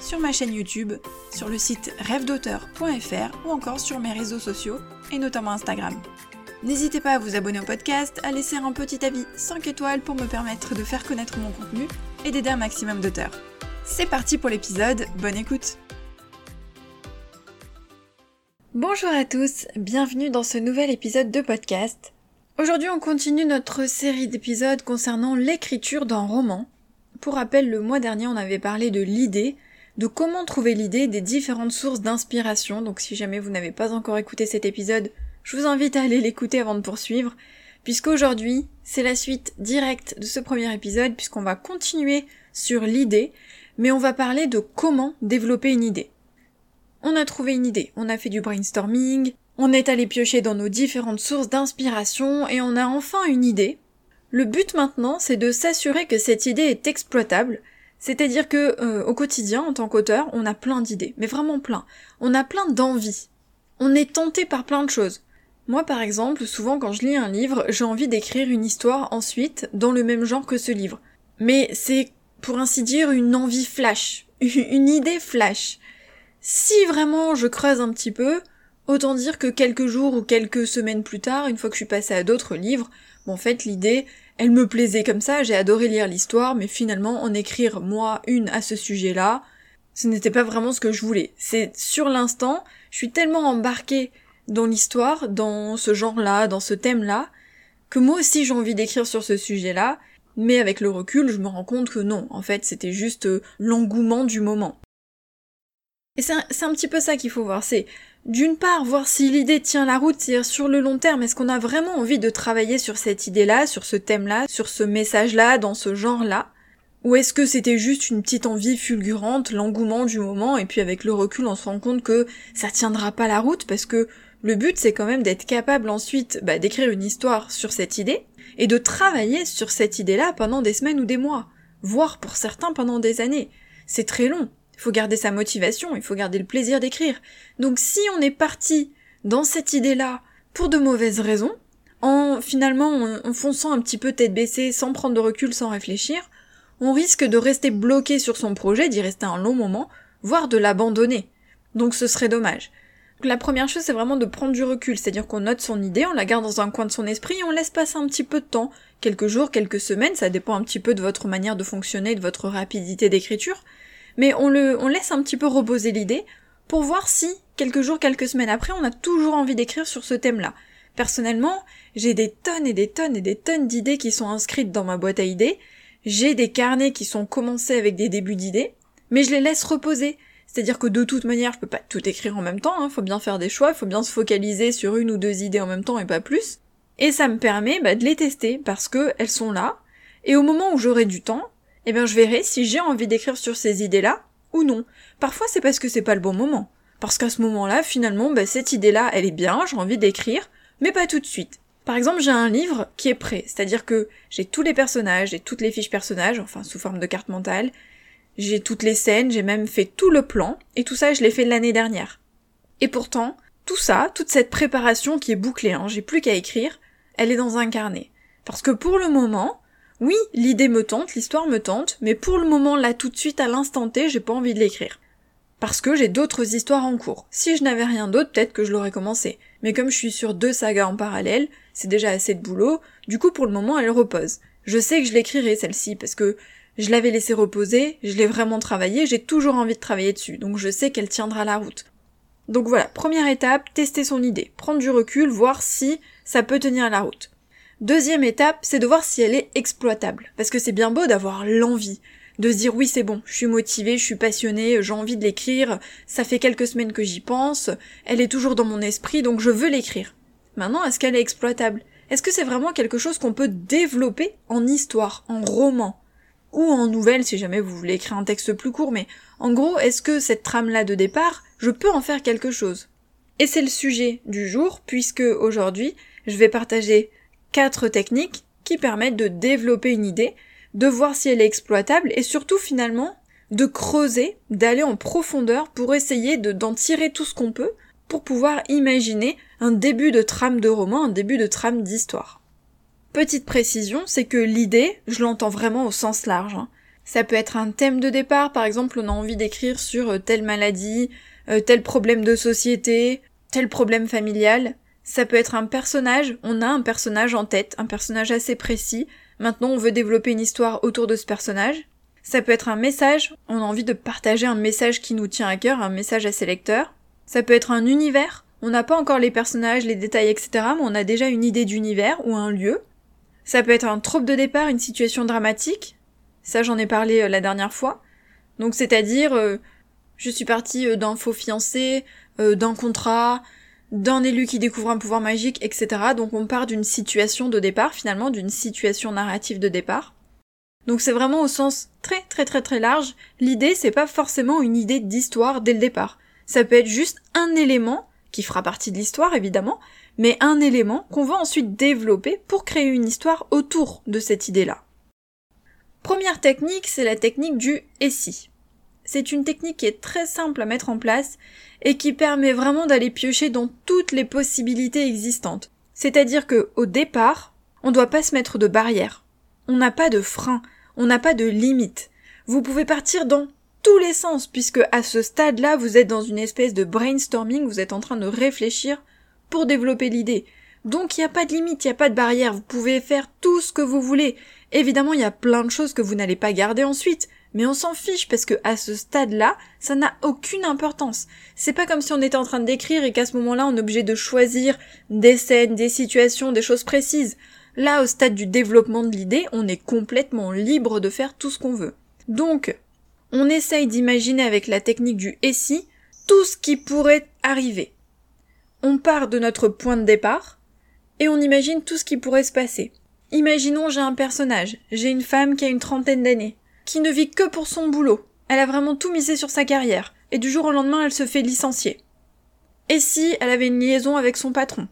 sur ma chaîne YouTube, sur le site rêvedauteur.fr ou encore sur mes réseaux sociaux et notamment Instagram. N'hésitez pas à vous abonner au podcast, à laisser un petit avis 5 étoiles pour me permettre de faire connaître mon contenu et d'aider un maximum d'auteurs. C'est parti pour l'épisode, bonne écoute Bonjour à tous, bienvenue dans ce nouvel épisode de podcast. Aujourd'hui on continue notre série d'épisodes concernant l'écriture d'un roman. Pour rappel, le mois dernier on avait parlé de l'idée, de comment trouver l'idée des différentes sources d'inspiration. Donc si jamais vous n'avez pas encore écouté cet épisode, je vous invite à aller l'écouter avant de poursuivre, puisqu'aujourd'hui, c'est la suite directe de ce premier épisode, puisqu'on va continuer sur l'idée, mais on va parler de comment développer une idée. On a trouvé une idée, on a fait du brainstorming, on est allé piocher dans nos différentes sources d'inspiration et on a enfin une idée. Le but maintenant, c'est de s'assurer que cette idée est exploitable, c'est-à-dire que euh, au quotidien, en tant qu'auteur, on a plein d'idées, mais vraiment plein. On a plein d'envies. On est tenté par plein de choses. Moi, par exemple, souvent quand je lis un livre, j'ai envie d'écrire une histoire ensuite dans le même genre que ce livre. Mais c'est, pour ainsi dire, une envie flash, une idée flash. Si vraiment je creuse un petit peu, autant dire que quelques jours ou quelques semaines plus tard, une fois que je suis passée à d'autres livres, bon, en fait, l'idée, elle me plaisait comme ça, j'ai adoré lire l'histoire, mais finalement en écrire moi une à ce sujet-là, ce n'était pas vraiment ce que je voulais. C'est sur l'instant, je suis tellement embarquée dans l'histoire, dans ce genre-là, dans ce thème-là, que moi aussi j'ai envie d'écrire sur ce sujet-là, mais avec le recul, je me rends compte que non, en fait, c'était juste euh, l'engouement du moment. Et c'est un, un, petit peu ça qu'il faut voir, c'est d'une part, voir si l'idée tient la route, c'est-à-dire sur le long terme, est-ce qu'on a vraiment envie de travailler sur cette idée-là, sur ce thème-là, sur ce message-là, dans ce genre-là? Ou est-ce que c'était juste une petite envie fulgurante, l'engouement du moment, et puis avec le recul on se rend compte que ça tiendra pas la route, parce que le but c'est quand même d'être capable ensuite bah, d'écrire une histoire sur cette idée, et de travailler sur cette idée-là pendant des semaines ou des mois, voire pour certains pendant des années. C'est très long. Il faut garder sa motivation, il faut garder le plaisir d'écrire. Donc si on est parti dans cette idée-là pour de mauvaises raisons, en finalement en, fonçant un petit peu tête baissée, sans prendre de recul, sans réfléchir, on risque de rester bloqué sur son projet, d'y rester un long moment, voire de l'abandonner. Donc ce serait dommage. la première chose, c'est vraiment de prendre du recul, c'est-à-dire qu'on note son idée, on la garde dans un coin de son esprit et on laisse passer un petit peu de temps, quelques jours, quelques semaines, ça dépend un petit peu de votre manière de fonctionner, de votre rapidité d'écriture, mais on le, on laisse un petit peu reposer l'idée pour voir si, quelques jours, quelques semaines après, on a toujours envie d'écrire sur ce thème-là. Personnellement, j'ai des tonnes et des tonnes et des tonnes d'idées qui sont inscrites dans ma boîte à idées, j'ai des carnets qui sont commencés avec des débuts d'idées, mais je les laisse reposer. C'est-à-dire que de toute manière, je peux pas tout écrire en même temps, hein, faut bien faire des choix, faut bien se focaliser sur une ou deux idées en même temps et pas plus. Et ça me permet bah, de les tester parce que elles sont là, et au moment où j'aurai du temps, eh bien je verrai si j'ai envie d'écrire sur ces idées-là ou non. Parfois c'est parce que c'est pas le bon moment. Parce qu'à ce moment-là, finalement, bah, cette idée-là, elle est bien, j'ai envie d'écrire, mais pas tout de suite. Par exemple, j'ai un livre qui est prêt, c'est-à-dire que j'ai tous les personnages, j'ai toutes les fiches personnages, enfin sous forme de carte mentale, j'ai toutes les scènes, j'ai même fait tout le plan, et tout ça je l'ai fait l'année dernière. Et pourtant, tout ça, toute cette préparation qui est bouclée, hein, j'ai plus qu'à écrire, elle est dans un carnet. Parce que pour le moment, oui, l'idée me tente, l'histoire me tente, mais pour le moment, là, tout de suite, à l'instant T, j'ai pas envie de l'écrire. Parce que j'ai d'autres histoires en cours. Si je n'avais rien d'autre, peut-être que je l'aurais commencé. Mais comme je suis sur deux sagas en parallèle, c'est déjà assez de boulot, du coup, pour le moment, elle repose. Je sais que je l'écrirai, celle-ci, parce que je l'avais laissée reposer, je l'ai vraiment travaillée, j'ai toujours envie de travailler dessus, donc je sais qu'elle tiendra la route. Donc voilà, première étape, tester son idée, prendre du recul, voir si ça peut tenir la route. Deuxième étape, c'est de voir si elle est exploitable. Parce que c'est bien beau d'avoir l'envie, de se dire oui c'est bon, je suis motivée, je suis passionnée, j'ai envie de l'écrire, ça fait quelques semaines que j'y pense, elle est toujours dans mon esprit, donc je veux l'écrire. Maintenant, est-ce qu'elle est exploitable? Est-ce que c'est vraiment quelque chose qu'on peut développer en histoire, en roman Ou en nouvelle si jamais vous voulez écrire un texte plus court, mais en gros, est-ce que cette trame-là de départ, je peux en faire quelque chose? Et c'est le sujet du jour, puisque aujourd'hui, je vais partager quatre techniques qui permettent de développer une idée, de voir si elle est exploitable et surtout finalement de creuser, d'aller en profondeur pour essayer de, d'en tirer tout ce qu'on peut pour pouvoir imaginer un début de trame de roman, un début de trame d'histoire. Petite précision, c'est que l'idée, je l'entends vraiment au sens large. Hein. Ça peut être un thème de départ, par exemple on a envie d'écrire sur euh, telle maladie, euh, tel problème de société, tel problème familial. Ça peut être un personnage, on a un personnage en tête, un personnage assez précis. Maintenant, on veut développer une histoire autour de ce personnage. Ça peut être un message, on a envie de partager un message qui nous tient à cœur, un message à ses lecteurs. Ça peut être un univers, on n'a pas encore les personnages, les détails, etc., mais on a déjà une idée d'univers ou un lieu. Ça peut être un trope de départ, une situation dramatique. Ça, j'en ai parlé euh, la dernière fois. Donc, c'est-à-dire, euh, je suis partie euh, d'un faux fiancé, d'un contrat, d'un élu qui découvre un pouvoir magique, etc. Donc on part d'une situation de départ, finalement, d'une situation narrative de départ. Donc c'est vraiment au sens très très très très large. L'idée, c'est pas forcément une idée d'histoire dès le départ. Ça peut être juste un élément, qui fera partie de l'histoire évidemment, mais un élément qu'on va ensuite développer pour créer une histoire autour de cette idée-là. Première technique, c'est la technique du et si. C'est une technique qui est très simple à mettre en place et qui permet vraiment d'aller piocher dans toutes les possibilités existantes. C'est-à-dire que, au départ, on ne doit pas se mettre de barrières. On n'a pas de frein. On n'a pas de limite. Vous pouvez partir dans tous les sens puisque à ce stade-là, vous êtes dans une espèce de brainstorming, vous êtes en train de réfléchir pour développer l'idée. Donc il n'y a pas de limite, il n'y a pas de barrière, vous pouvez faire tout ce que vous voulez. Évidemment, il y a plein de choses que vous n'allez pas garder ensuite, mais on s'en fiche parce que à ce stade-là, ça n'a aucune importance. C'est pas comme si on était en train d'écrire et qu'à ce moment-là, on est obligé de choisir des scènes, des situations, des choses précises. Là, au stade du développement de l'idée, on est complètement libre de faire tout ce qu'on veut. Donc, on essaye d'imaginer avec la technique du si tout ce qui pourrait arriver. On part de notre point de départ et on imagine tout ce qui pourrait se passer. Imaginons j'ai un personnage, j'ai une femme qui a une trentaine d'années qui ne vit que pour son boulot. Elle a vraiment tout misé sur sa carrière, et du jour au lendemain elle se fait licencier. Et si elle avait une liaison avec son patron?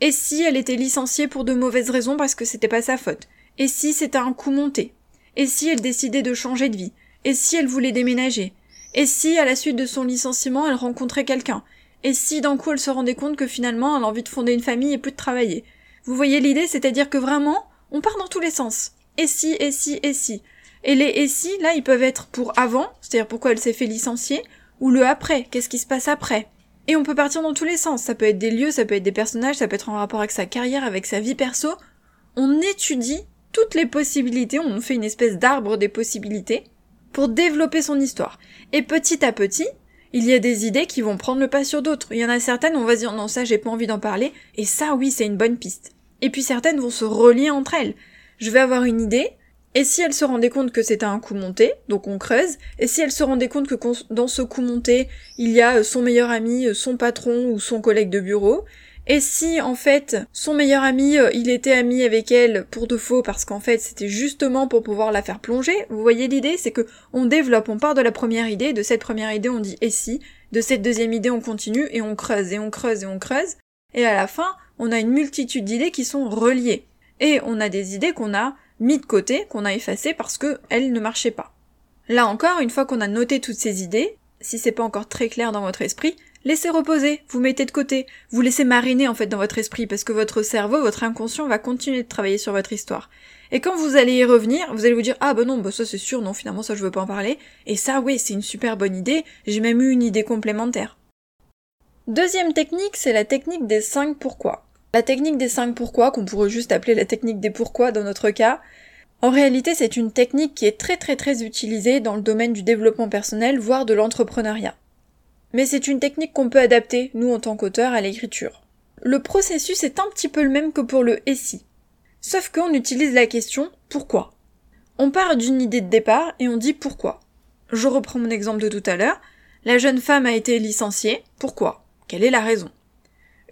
Et si elle était licenciée pour de mauvaises raisons parce que c'était pas sa faute? Et si c'était un coup monté? Et si elle décidait de changer de vie? Et si elle voulait déménager? Et si, à la suite de son licenciement, elle rencontrait quelqu'un? Et si d'un coup elle se rendait compte que finalement elle a envie de fonder une famille et plus de travailler? Vous voyez l'idée, c'est-à-dire que vraiment, on part dans tous les sens. Et si, et si, et si? Et les et si, là, ils peuvent être pour avant, c'est-à-dire pourquoi elle s'est fait licencier, ou le après, qu'est-ce qui se passe après? Et on peut partir dans tous les sens, ça peut être des lieux, ça peut être des personnages, ça peut être en rapport avec sa carrière, avec sa vie perso. On étudie toutes les possibilités, on fait une espèce d'arbre des possibilités pour développer son histoire. Et petit à petit, il y a des idées qui vont prendre le pas sur d'autres. Il y en a certaines, on va dire non, ça j'ai pas envie d'en parler, et ça oui, c'est une bonne piste. Et puis certaines vont se relier entre elles. Je vais avoir une idée, et si elle se rendait compte que c'était un coup monté, donc on creuse, et si elle se rendait compte que dans ce coup monté, il y a euh, son meilleur ami, euh, son patron ou son collègue de bureau, et si en fait son meilleur ami, euh, il était ami avec elle pour de faux parce qu'en fait c'était justement pour pouvoir la faire plonger, vous voyez l'idée, c'est que on développe, on part de la première idée, de cette première idée on dit et si, de cette deuxième idée on continue et on creuse et on creuse et on creuse, et à la fin on a une multitude d'idées qui sont reliées. Et on a des idées qu'on a mis de côté, qu'on a effacé parce que elles ne marchaient pas. Là encore, une fois qu'on a noté toutes ces idées, si c'est pas encore très clair dans votre esprit, laissez reposer, vous mettez de côté, vous laissez mariner en fait dans votre esprit parce que votre cerveau, votre inconscient va continuer de travailler sur votre histoire. Et quand vous allez y revenir, vous allez vous dire ah bah non, bah ça c'est sûr, non finalement ça je veux pas en parler, et ça oui c'est une super bonne idée, j'ai même eu une idée complémentaire. Deuxième technique, c'est la technique des 5 pourquoi. La technique des 5 pourquoi, qu'on pourrait juste appeler la technique des pourquoi dans notre cas, en réalité c'est une technique qui est très très très utilisée dans le domaine du développement personnel, voire de l'entrepreneuriat. Mais c'est une technique qu'on peut adapter, nous en tant qu'auteurs, à l'écriture. Le processus est un petit peu le même que pour le et si. Sauf qu'on utilise la question pourquoi. On part d'une idée de départ et on dit pourquoi. Je reprends mon exemple de tout à l'heure. La jeune femme a été licenciée. Pourquoi? Quelle est la raison?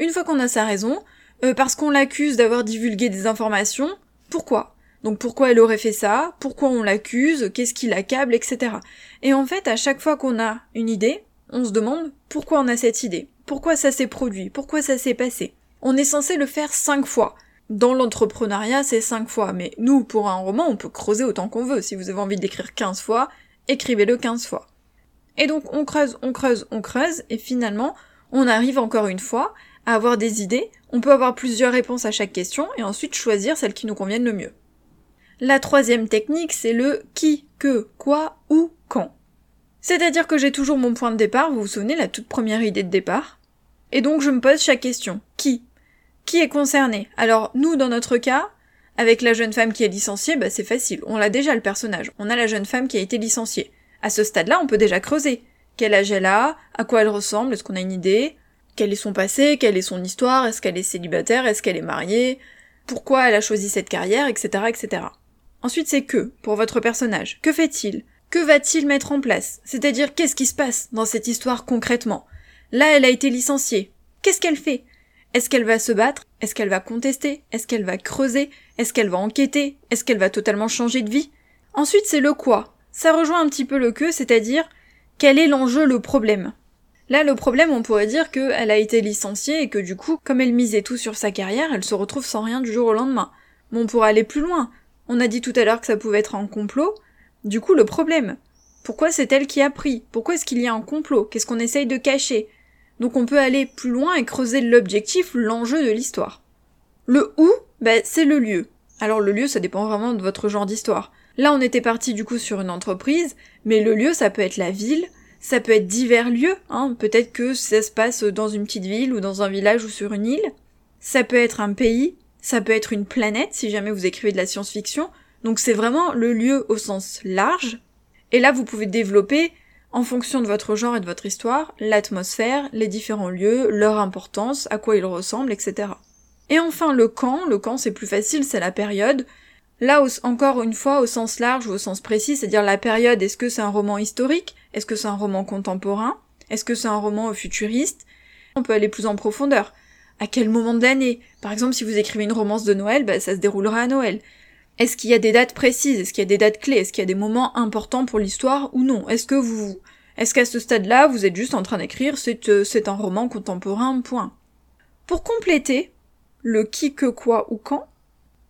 Une fois qu'on a sa raison, euh, parce qu'on l'accuse d'avoir divulgué des informations. Pourquoi? Donc pourquoi elle aurait fait ça? Pourquoi on l'accuse? Qu'est-ce qui l'accable Etc. Et en fait, à chaque fois qu'on a une idée, on se demande pourquoi on a cette idée? Pourquoi ça s'est produit? Pourquoi ça s'est passé? On est censé le faire cinq fois. Dans l'entrepreneuriat, c'est cinq fois, mais nous, pour un roman, on peut creuser autant qu'on veut. Si vous avez envie d'écrire 15 fois, écrivez-le 15 fois. Et donc on creuse, on creuse, on creuse, et finalement, on arrive encore une fois avoir des idées, on peut avoir plusieurs réponses à chaque question, et ensuite choisir celle qui nous convienne le mieux. La troisième technique, c'est le qui, que, quoi, où, quand. C'est-à-dire que j'ai toujours mon point de départ, vous vous souvenez, la toute première idée de départ. Et donc je me pose chaque question. Qui? Qui est concerné? Alors nous, dans notre cas, avec la jeune femme qui est licenciée, bah c'est facile. On a déjà le personnage. On a la jeune femme qui a été licenciée. À ce stade-là, on peut déjà creuser. Quel âge elle a? À quoi elle ressemble? Est-ce qu'on a une idée? Quel est son passé Quelle est son histoire Est-ce qu'elle est célibataire Est-ce qu'elle est mariée Pourquoi elle a choisi cette carrière Etc. etc. Ensuite, c'est que, pour votre personnage. Que fait-il? Que va-t-il mettre en place? C'est-à-dire, qu'est-ce qui se passe dans cette histoire concrètement? Là, elle a été licenciée. Qu'est-ce qu'elle fait? Est-ce qu'elle va se battre? Est-ce qu'elle va contester? Est-ce qu'elle va creuser? Est-ce qu'elle va enquêter? Est-ce qu'elle va totalement changer de vie? Ensuite, c'est le quoi. Ça rejoint un petit peu le que, c'est-à-dire, quel est l'enjeu, le problème? Là, le problème, on pourrait dire qu'elle a été licenciée et que du coup, comme elle misait tout sur sa carrière, elle se retrouve sans rien du jour au lendemain. Mais on pourrait aller plus loin. On a dit tout à l'heure que ça pouvait être un complot. Du coup, le problème. Pourquoi c'est elle qui a pris? Pourquoi est-ce qu'il y a un complot? Qu'est-ce qu'on essaye de cacher? Donc on peut aller plus loin et creuser l'objectif, l'enjeu de l'histoire. Le où, ben, c'est le lieu. Alors le lieu, ça dépend vraiment de votre genre d'histoire. Là, on était parti du coup sur une entreprise, mais le lieu, ça peut être la ville, ça peut être divers lieux, hein. peut-être que ça se passe dans une petite ville ou dans un village ou sur une île. Ça peut être un pays, ça peut être une planète si jamais vous écrivez de la science-fiction. Donc c'est vraiment le lieu au sens large. Et là, vous pouvez développer, en fonction de votre genre et de votre histoire, l'atmosphère, les différents lieux, leur importance, à quoi ils ressemblent, etc. Et enfin, le quand. Le quand, c'est plus facile, c'est la période. Là, encore une fois, au sens large ou au sens précis, c'est-à-dire la période, est-ce que c'est un roman historique? Est-ce que c'est un roman contemporain? Est-ce que c'est un roman futuriste? On peut aller plus en profondeur à quel moment de l'année? Par exemple, si vous écrivez une romance de Noël, bah, ça se déroulera à Noël. Est-ce qu'il y a des dates précises? Est-ce qu'il y a des dates clés? Est-ce qu'il y a des moments importants pour l'histoire ou non? Est-ce que vous, est-ce qu'à ce stade-là, vous êtes juste en train d'écrire c'est, euh, c'est un roman contemporain, point. Pour compléter le qui, que, quoi ou quand,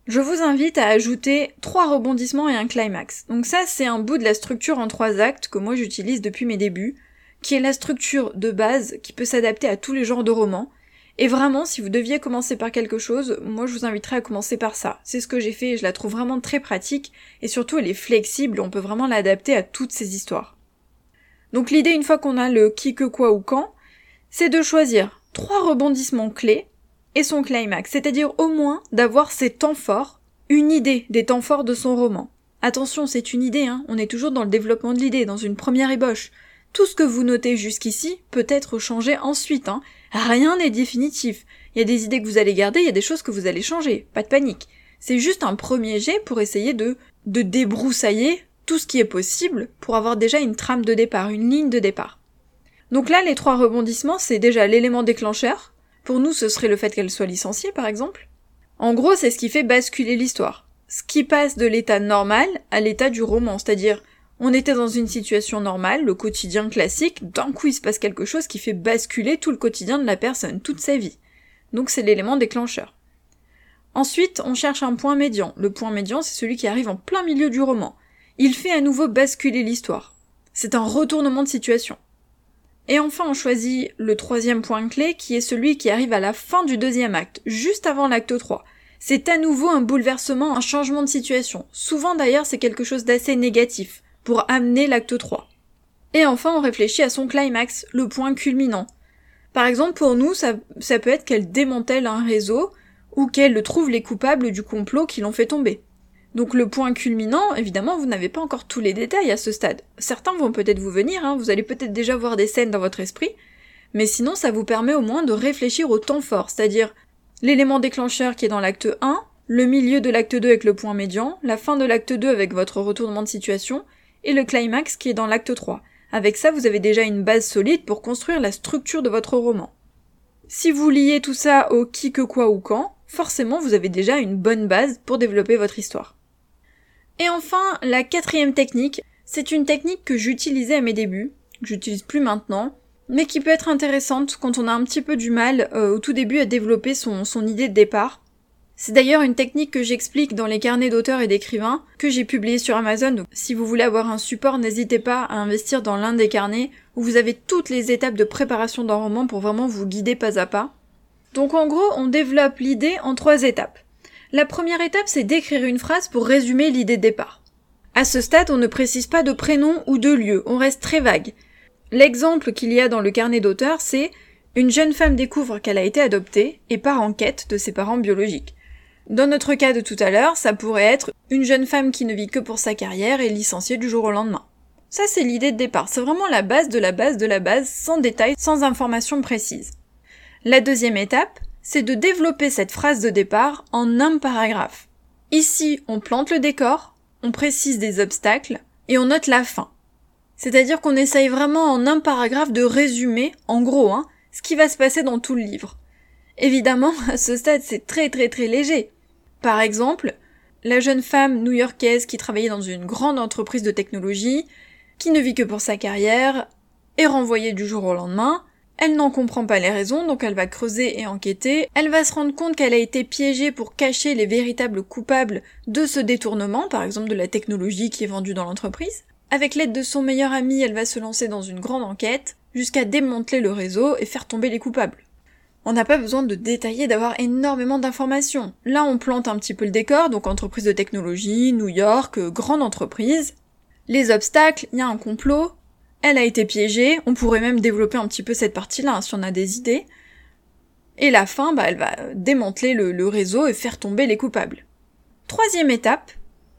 je vous invite à ajouter trois rebondissements et un climax. Donc ça, c'est un bout de la structure en trois actes que moi j'utilise depuis mes débuts, qui est la structure de base qui peut s'adapter à tous les genres de romans, et vraiment, si vous deviez commencer par quelque chose, moi je vous inviterais à commencer par ça. C'est ce que j'ai fait et je la trouve vraiment très pratique, et surtout elle est flexible, on peut vraiment l'adapter à toutes ces histoires. Donc l'idée, une fois qu'on a le qui, que, quoi ou quand, c'est de choisir trois rebondissements clés et son climax, c'est-à-dire au moins d'avoir ses temps forts, une idée des temps forts de son roman. Attention, c'est une idée, hein, on est toujours dans le développement de l'idée, dans une première ébauche. Tout ce que vous notez jusqu'ici peut être changé ensuite, hein, Rien n'est définitif. Il y a des idées que vous allez garder, il y a des choses que vous allez changer. Pas de panique. C'est juste un premier jet pour essayer de, de débroussailler tout ce qui est possible pour avoir déjà une trame de départ, une ligne de départ. Donc là, les trois rebondissements, c'est déjà l'élément déclencheur. Pour nous, ce serait le fait qu'elle soit licenciée, par exemple. En gros, c'est ce qui fait basculer l'histoire. Ce qui passe de l'état normal à l'état du roman, c'est-à-dire on était dans une situation normale, le quotidien classique, d'un coup il se passe quelque chose qui fait basculer tout le quotidien de la personne, toute sa vie. Donc c'est l'élément déclencheur. Ensuite, on cherche un point médian. Le point médian, c'est celui qui arrive en plein milieu du roman. Il fait à nouveau basculer l'histoire. C'est un retournement de situation. Et enfin, on choisit le troisième point clé, qui est celui qui arrive à la fin du deuxième acte, juste avant l'acte 3. C'est à nouveau un bouleversement, un changement de situation. Souvent d'ailleurs, c'est quelque chose d'assez négatif pour amener l'acte 3. Et enfin, on réfléchit à son climax, le point culminant. Par exemple, pour nous, ça, peut être qu'elle démantèle un réseau ou qu'elle trouve les coupables du complot qui l'ont fait tomber. Donc le point culminant, évidemment, vous n'avez pas encore tous les détails à ce stade. Certains vont peut-être vous venir, hein, vous allez peut-être déjà voir des scènes dans votre esprit, mais sinon ça vous permet au moins de réfléchir au temps fort, c'est-à-dire l'élément déclencheur qui est dans l'acte 1, le milieu de l'acte 2 avec le point médian, la fin de l'acte 2 avec votre retournement de situation, et le climax qui est dans l'acte 3. Avec ça, vous avez déjà une base solide pour construire la structure de votre roman. Si vous liez tout ça au qui, que, quoi ou quand, forcément vous avez déjà une bonne base pour développer votre histoire. Et enfin, la quatrième technique, c'est une technique que j'utilisais à mes débuts, que j'utilise plus maintenant, mais qui peut être intéressante quand on a un petit peu du mal euh, au tout début à développer son, idée de départ. C'est d'ailleurs une technique que j'explique dans les carnets d'auteurs et d'écrivains que j'ai publiés sur Amazon. Donc, si vous voulez avoir un support, n'hésitez pas à investir dans l'un des carnets où vous avez toutes les étapes de préparation d'un roman pour vraiment vous guider pas à pas. Donc en gros, on développe l'idée en trois étapes. La première étape, c'est d'écrire une phrase pour résumer l'idée de départ. À ce stade, on ne précise pas de prénom ou de lieu, on reste très vague. L'exemple qu'il y a dans le carnet d'auteur, c'est une jeune femme découvre qu'elle a été adoptée et part en quête de ses parents biologiques. Dans notre cas de tout à l'heure, ça pourrait être une jeune femme qui ne vit que pour sa carrière et licenciée du jour au lendemain. Ça, c'est l'idée de départ. C'est vraiment la base de la base de la base, sans détails, sans information précise. La deuxième étape, c'est de développer cette phrase de départ en un paragraphe. Ici, on plante le décor, on précise des obstacles et on note la fin. C'est-à-dire qu'on essaye vraiment en un paragraphe de résumer, en gros, hein, ce qui va se passer dans tout le livre. Évidemment, à ce stade, c'est très très très léger. Par exemple, la jeune femme new-yorkaise qui travaillait dans une grande entreprise de technologie, qui ne vit que pour sa carrière, est renvoyée du jour au lendemain, elle n'en comprend pas les raisons, donc elle va creuser et enquêter. Elle va se rendre compte qu'elle a été piégée pour cacher les véritables coupables de ce détournement, par exemple de la technologie qui est vendue dans l'entreprise. Avec l'aide de son meilleur ami, elle va se lancer dans une grande enquête, jusqu'à démanteler le réseau et faire tomber les coupables. On n'a pas besoin de détailler, d'avoir énormément d'informations. Là, on plante un petit peu le décor, donc entreprise de technologie, New York, euh, grande entreprise. Les obstacles, il y a un complot, elle a été piégée, on pourrait même développer un petit peu cette partie-là hein, si on a des idées. Et la fin, bah, elle va démanteler le, réseau et faire tomber les coupables. Troisième étape,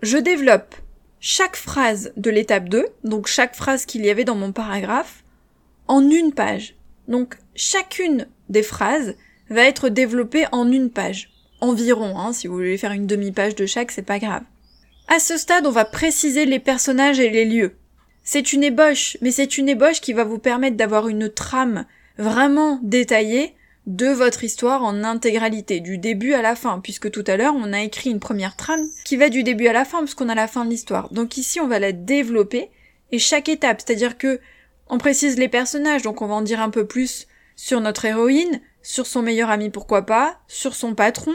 je développe chaque phrase de l'étape 2, donc chaque phrase qu'il y avait dans mon paragraphe, en une page. Donc chacune des phrases va être développée en une page. Environ, hein, si vous voulez faire une demi-page de chaque, c'est pas grave. À ce stade, on va préciser les personnages et les lieux. C'est une ébauche, mais c'est une ébauche qui va vous permettre d'avoir une trame vraiment détaillée de votre histoire en intégralité, du début à la fin, puisque tout à l'heure on a écrit une première trame qui va du début à la fin, puisqu'on a la fin de l'histoire. Donc ici on va la développer, et chaque étape, c'est-à-dire que on précise les personnages, donc on va en dire un peu plus sur notre héroïne, sur son meilleur ami pourquoi pas, sur son patron,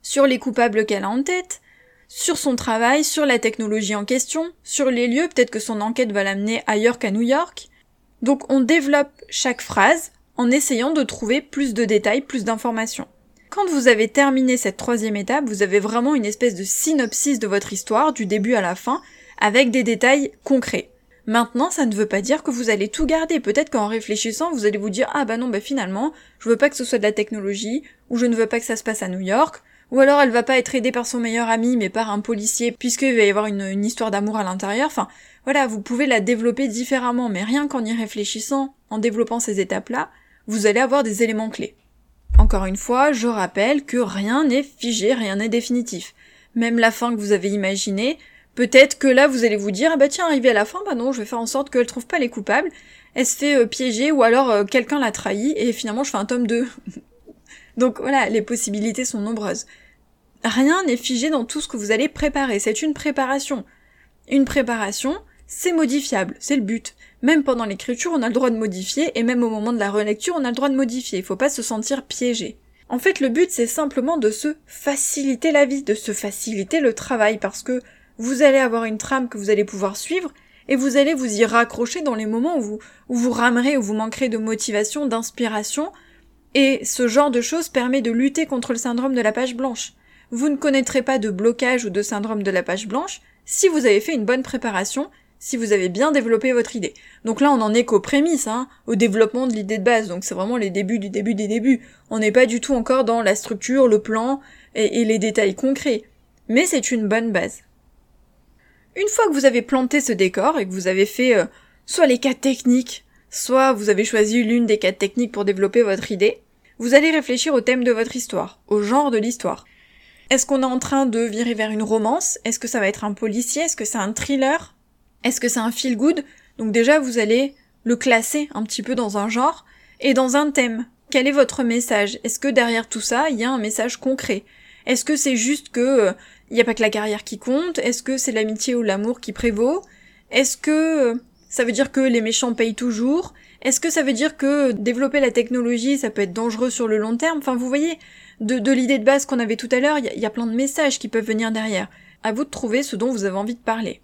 sur les coupables qu'elle a en tête, sur son travail, sur la technologie en question, sur les lieux, peut-être que son enquête va l'amener ailleurs qu'à New York. Donc on développe chaque phrase en essayant de trouver plus de détails, plus d'informations. Quand vous avez terminé cette troisième étape, vous avez vraiment une espèce de synopsis de votre histoire, du début à la fin, avec des détails concrets. Maintenant, ça ne veut pas dire que vous allez tout garder. Peut-être qu'en réfléchissant, vous allez vous dire, ah bah non, bah finalement, je veux pas que ce soit de la technologie, ou je ne veux pas que ça se passe à New York, ou alors elle va pas être aidée par son meilleur ami mais par un policier puisqu'il va y avoir une, histoire d'amour à l'intérieur. Enfin, voilà, vous pouvez la développer différemment, mais rien qu'en y réfléchissant, en développant ces étapes-là, vous allez avoir des éléments clés. Encore une fois, je rappelle que rien n'est figé, rien n'est définitif. Même la fin que vous avez imaginée, peut-être que là vous allez vous dire, ah bah tiens, arrivé à la fin, bah non, je vais faire en sorte qu'elle trouve pas les coupables, elle se fait euh, piéger ou alors euh, quelqu'un l'a trahi et finalement je fais un tome 2. Donc voilà, les possibilités sont nombreuses. Rien n'est figé dans tout ce que vous allez préparer, c'est une préparation. Une préparation, c'est modifiable, c'est le but. Même pendant l'écriture, on a le droit de modifier, et même au moment de la relecture, on a le droit de modifier, il faut pas se sentir piégé. En fait, le but, c'est simplement de se faciliter la vie, de se faciliter le travail, parce que vous allez avoir une trame que vous allez pouvoir suivre, et vous allez vous y raccrocher dans les moments où vous, où vous ramerez, où vous manquerez de motivation, d'inspiration, et ce genre de choses permet de lutter contre le syndrome de la page blanche. Vous ne connaîtrez pas de blocage ou de syndrome de la page blanche si vous avez fait une bonne préparation, si vous avez bien développé votre idée. Donc là, on en est qu'aux prémices, hein, au développement de l'idée de base. Donc c'est vraiment les débuts du début des débuts. On n'est pas du tout encore dans la structure, le plan et, les détails concrets. Mais c'est une bonne base. Une fois que vous avez planté ce décor et que vous avez fait euh, soit les cas techniques, soit vous avez choisi l'une des quatre techniques pour développer votre idée, vous allez réfléchir au thème de votre histoire, au genre de l'histoire. Est-ce qu'on est en train de virer vers une romance? Est-ce que ça va être un policier? Est-ce que c'est un thriller? Est-ce que c'est un feel good? Donc déjà vous allez le classer un petit peu dans un genre et dans un thème. Quel est votre message? Est-ce que derrière tout ça, il y a un message concret? Est-ce que c'est juste que il euh, n'y a pas que la carrière qui compte? Est-ce que c'est l'amitié ou l'amour qui prévaut? Est-ce que euh, ça veut dire que les méchants payent toujours? Est-ce que ça veut dire que développer la technologie, ça peut être dangereux sur le long terme? Enfin, vous voyez, de, l'idée de base qu'on avait tout à l'heure, il y, a plein de messages qui peuvent venir derrière. À vous de trouver ce dont vous avez envie de parler.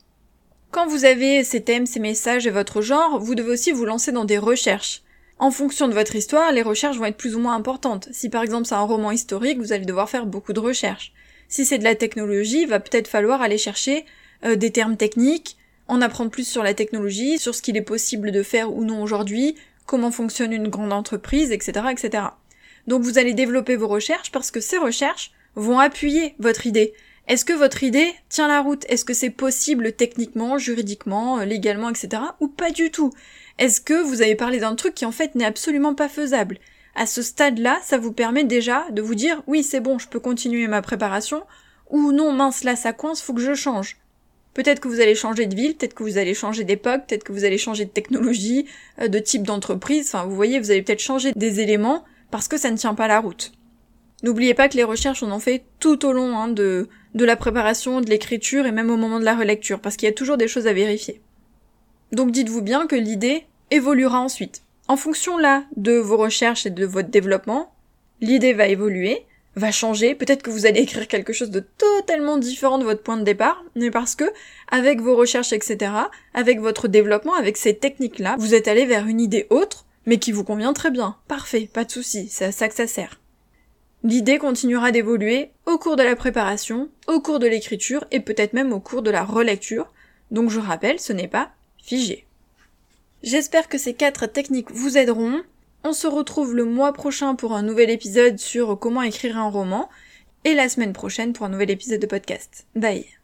Quand vous avez ces thèmes, ces messages et votre genre, vous devez aussi vous lancer dans des recherches. En fonction de votre histoire, les recherches vont être plus ou moins importantes. Si par exemple c'est un roman historique, vous allez devoir faire beaucoup de recherches. Si c'est de la technologie, il va peut-être falloir aller chercher euh, des termes techniques, en apprendre plus sur la technologie, sur ce qu'il est possible de faire ou non aujourd'hui, comment fonctionne une grande entreprise, etc., etc. Donc vous allez développer vos recherches parce que ces recherches vont appuyer votre idée. Est-ce que votre idée tient la route? Est-ce que c'est possible techniquement, juridiquement, euh, légalement, etc. Ou pas du tout? Est-ce que vous avez parlé d'un truc qui en fait n'est absolument pas faisable? À ce stade-là, ça vous permet déjà de vous dire oui c'est bon, je peux continuer ma préparation, ou non mince là ça coince, faut que je change. Peut-être que vous allez changer de ville, peut-être que vous allez changer d'époque, peut-être que vous allez changer de technologie, euh, de type d'entreprise, enfin vous voyez, vous allez peut-être changer des éléments parce que ça ne tient pas la route. N'oubliez pas que les recherches on en fait tout au long hein, de, de la préparation, de l'écriture et même au moment de la relecture, parce qu'il y a toujours des choses à vérifier. Donc dites-vous bien que l'idée évoluera ensuite. En fonction là de vos recherches et de votre développement, l'idée va évoluer, va changer, peut-être que vous allez écrire quelque chose de totalement différent de votre point de départ, mais parce que, avec vos recherches, etc., avec votre développement, avec ces techniques-là, vous êtes allé vers une idée autre, mais qui vous convient très bien. Parfait, pas de souci, c'est à ça que ça sert. L'idée continuera d'évoluer au cours de la préparation, au cours de l'écriture et peut-être même au cours de la relecture, donc je rappelle, ce n'est pas figé. J'espère que ces quatre techniques vous aideront. On se retrouve le mois prochain pour un nouvel épisode sur comment écrire un roman et la semaine prochaine pour un nouvel épisode de podcast. Bye